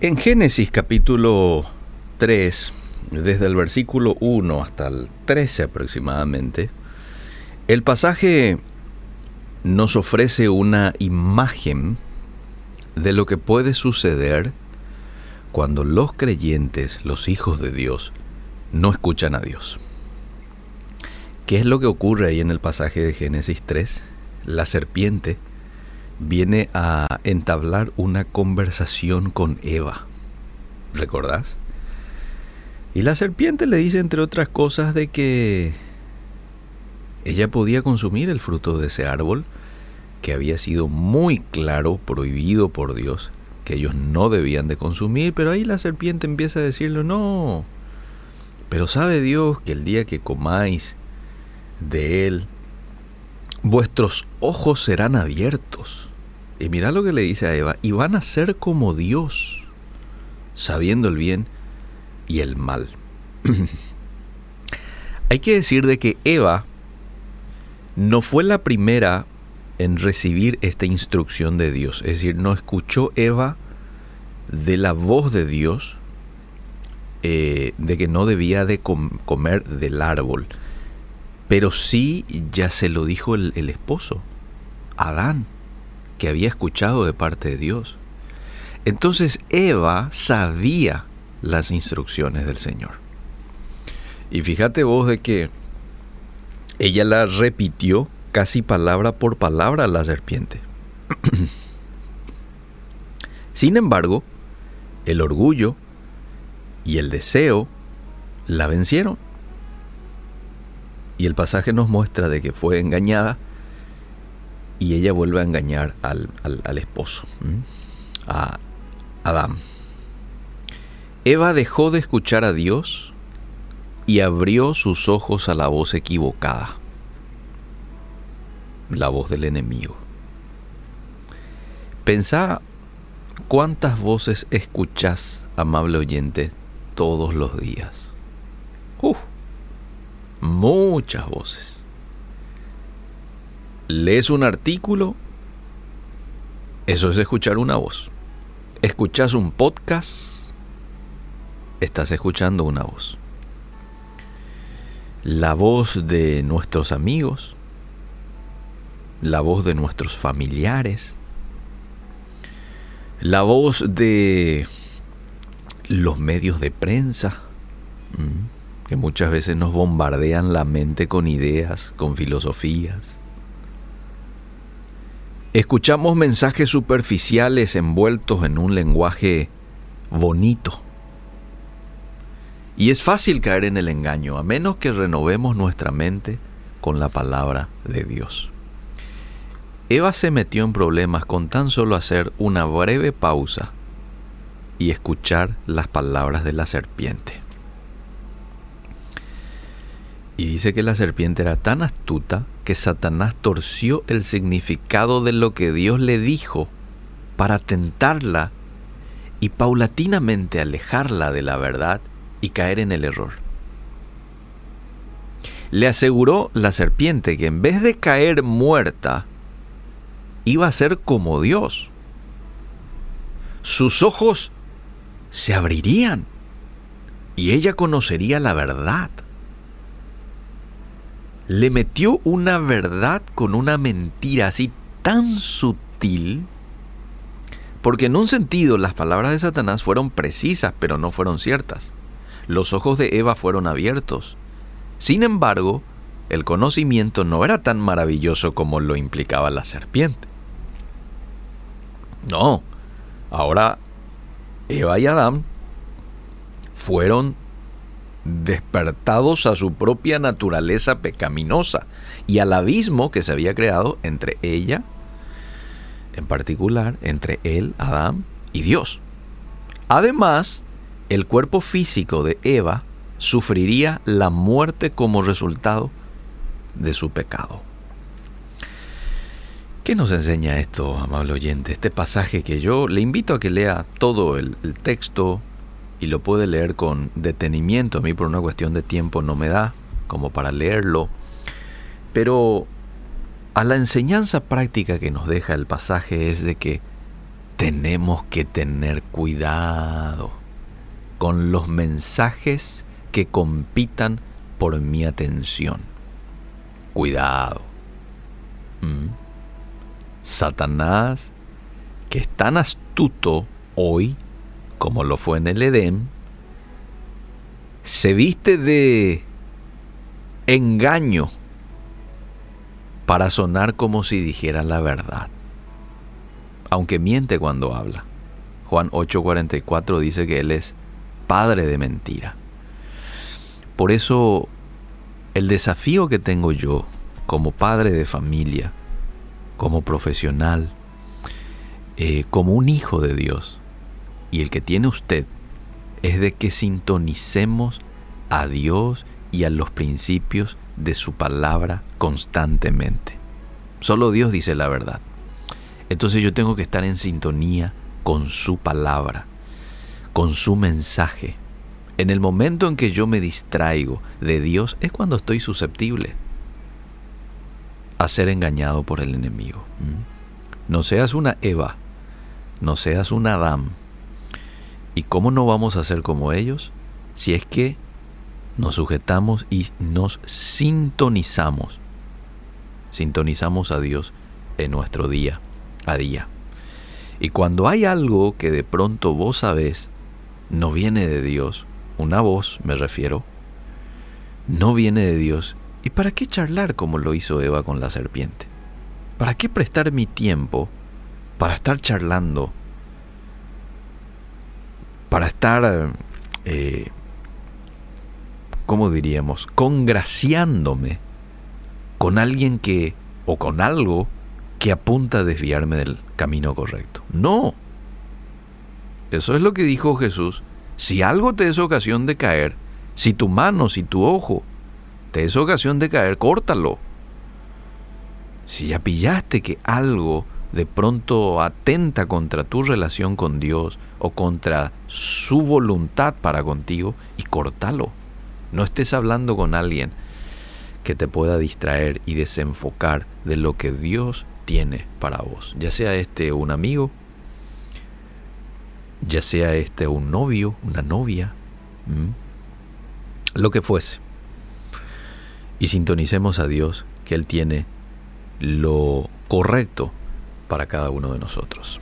En Génesis capítulo 3, desde el versículo 1 hasta el 13 aproximadamente, el pasaje nos ofrece una imagen de lo que puede suceder cuando los creyentes, los hijos de Dios, no escuchan a Dios. ¿Qué es lo que ocurre ahí en el pasaje de Génesis 3? La serpiente viene a entablar una conversación con Eva. ¿Recordás? Y la serpiente le dice, entre otras cosas, de que ella podía consumir el fruto de ese árbol, que había sido muy claro, prohibido por Dios, que ellos no debían de consumir, pero ahí la serpiente empieza a decirle, no, pero sabe Dios que el día que comáis de él, vuestros ojos serán abiertos y mira lo que le dice a Eva, y van a ser como Dios, sabiendo el bien y el mal. Hay que decir de que Eva no fue la primera en recibir esta instrucción de Dios. Es decir, no escuchó Eva de la voz de Dios eh, de que no debía de comer del árbol. Pero sí ya se lo dijo el, el esposo, Adán que había escuchado de parte de Dios. Entonces Eva sabía las instrucciones del Señor. Y fíjate vos de que ella la repitió casi palabra por palabra a la serpiente. Sin embargo, el orgullo y el deseo la vencieron. Y el pasaje nos muestra de que fue engañada y ella vuelve a engañar al, esposo, a Adán. Eva dejó de escuchar a Dios y abrió sus ojos a la voz equivocada, la voz del enemigo. Pensá cuántas voces escuchás, amable oyente, todos los días. Uf, muchas voces lees un artículo, eso es escuchar una voz. Escuchas un podcast, estás escuchando una voz. La voz de nuestros amigos, la voz de nuestros familiares, la voz de los medios de prensa, que muchas veces nos bombardean la mente con ideas, con filosofías Escuchamos mensajes superficiales envueltos en un lenguaje bonito. Y es fácil caer en el engaño, a menos que renovemos nuestra mente con la palabra de Dios. Eva se metió en problemas con tan solo hacer una breve pausa y escuchar las palabras de la serpiente. Y dice que la serpiente era tan astuta que Satanás torció el significado de lo que Dios le dijo para tentarla y paulatinamente alejarla de la verdad y caer en el error. Le aseguró la serpiente que en vez de caer muerta, iba a ser como Dios. Sus ojos se abrirían y ella conocería la verdad le metió una verdad con una mentira así tan sutil, porque en un sentido las palabras de Satanás fueron precisas, pero no fueron ciertas. Los ojos de Eva fueron abiertos. Sin embargo, el conocimiento no era tan maravilloso como lo implicaba la serpiente. No, ahora Eva y Adán fueron despertados a su propia naturaleza pecaminosa y al abismo que se había creado entre ella, en particular, entre él, Adán y Dios. Además, el cuerpo físico de Eva sufriría la muerte como resultado de su pecado. ¿Qué nos enseña esto, amable oyente? Este pasaje que yo le invito a que lea todo el, el texto, y lo puede leer con detenimiento. A mí por una cuestión de tiempo no me da como para leerlo. Pero a la enseñanza práctica que nos deja el pasaje es de que tenemos que tener cuidado con los mensajes que compitan por mi atención. Cuidado. ¿Mm? Satanás, que es tan astuto hoy como lo fue en el Edén, se viste de engaño para sonar como si dijera la verdad, aunque miente cuando habla. Juan 8:44 dice que Él es padre de mentira. Por eso el desafío que tengo yo como padre de familia, como profesional, eh, como un hijo de Dios, y el que tiene usted, es de que sintonicemos a Dios y a los principios de su palabra constantemente. Solo Dios dice la verdad. Entonces yo tengo que estar en sintonía con su palabra, con su mensaje. En el momento en que yo me distraigo de Dios es cuando estoy susceptible a ser engañado por el enemigo. ¿Mm? No seas una Eva, no seas un Adán. ¿Y cómo no vamos a ser como ellos? Si es que nos sujetamos y nos sintonizamos. Sintonizamos a Dios en nuestro día a día. Y cuando hay algo que de pronto vos sabés, no viene de Dios, una voz me refiero, no viene de Dios, ¿y para qué charlar como lo hizo Eva con la serpiente? ¿Para qué prestar mi tiempo para estar charlando? Para estar eh, ¿cómo diríamos?, congraciándome con alguien que, o con algo que apunta a desviarme del camino correcto. No. Eso es lo que dijo Jesús. Si algo te es ocasión de caer, si tu mano, si tu ojo te es ocasión de caer, córtalo. Si ya pillaste que algo de pronto atenta contra tu relación con Dios o contra su voluntad para contigo, y córtalo. No estés hablando con alguien que te pueda distraer y desenfocar de lo que Dios tiene para vos. Ya sea este un amigo, ya sea este un novio, una novia, lo que fuese. Y sintonicemos a Dios que Él tiene lo correcto para cada uno de nosotros.